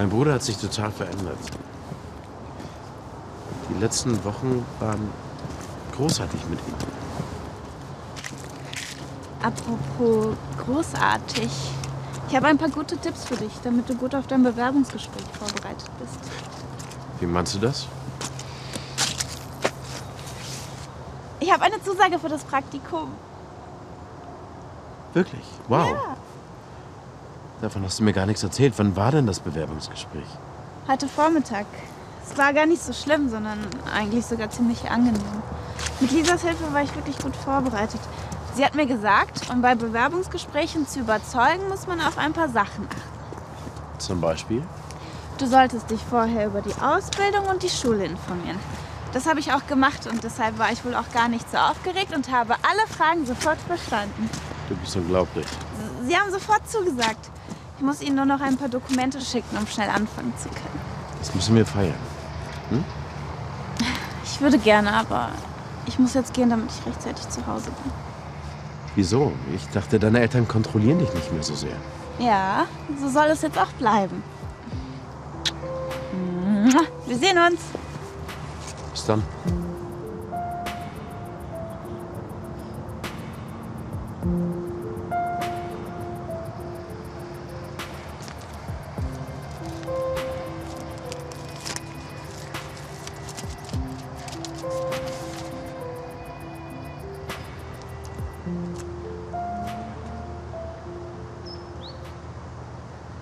Mein Bruder hat sich total verändert. Die letzten Wochen waren großartig mit ihm. Apropos großartig. Ich habe ein paar gute Tipps für dich, damit du gut auf dein Bewerbungsgespräch vorbereitet bist. Wie meinst du das? Ich habe eine Zusage für das Praktikum. Wirklich? Wow. Ja. Davon hast du mir gar nichts erzählt. Wann war denn das Bewerbungsgespräch? Heute Vormittag. Es war gar nicht so schlimm, sondern eigentlich sogar ziemlich angenehm. Mit Lisas Hilfe war ich wirklich gut vorbereitet. Sie hat mir gesagt, um bei Bewerbungsgesprächen zu überzeugen, muss man auf ein paar Sachen achten. Zum Beispiel? Du solltest dich vorher über die Ausbildung und die Schule informieren. Das habe ich auch gemacht und deshalb war ich wohl auch gar nicht so aufgeregt und habe alle Fragen sofort verstanden. Du bist unglaublich. Sie haben sofort zugesagt. Ich muss Ihnen nur noch ein paar Dokumente schicken, um schnell anfangen zu können. Das müssen wir feiern. Ich würde gerne, aber ich muss jetzt gehen, damit ich rechtzeitig zu Hause bin. Wieso? Ich dachte, deine Eltern kontrollieren dich nicht mehr so sehr. Ja, so soll es jetzt auch bleiben. Wir sehen uns. Bis dann.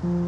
嗯。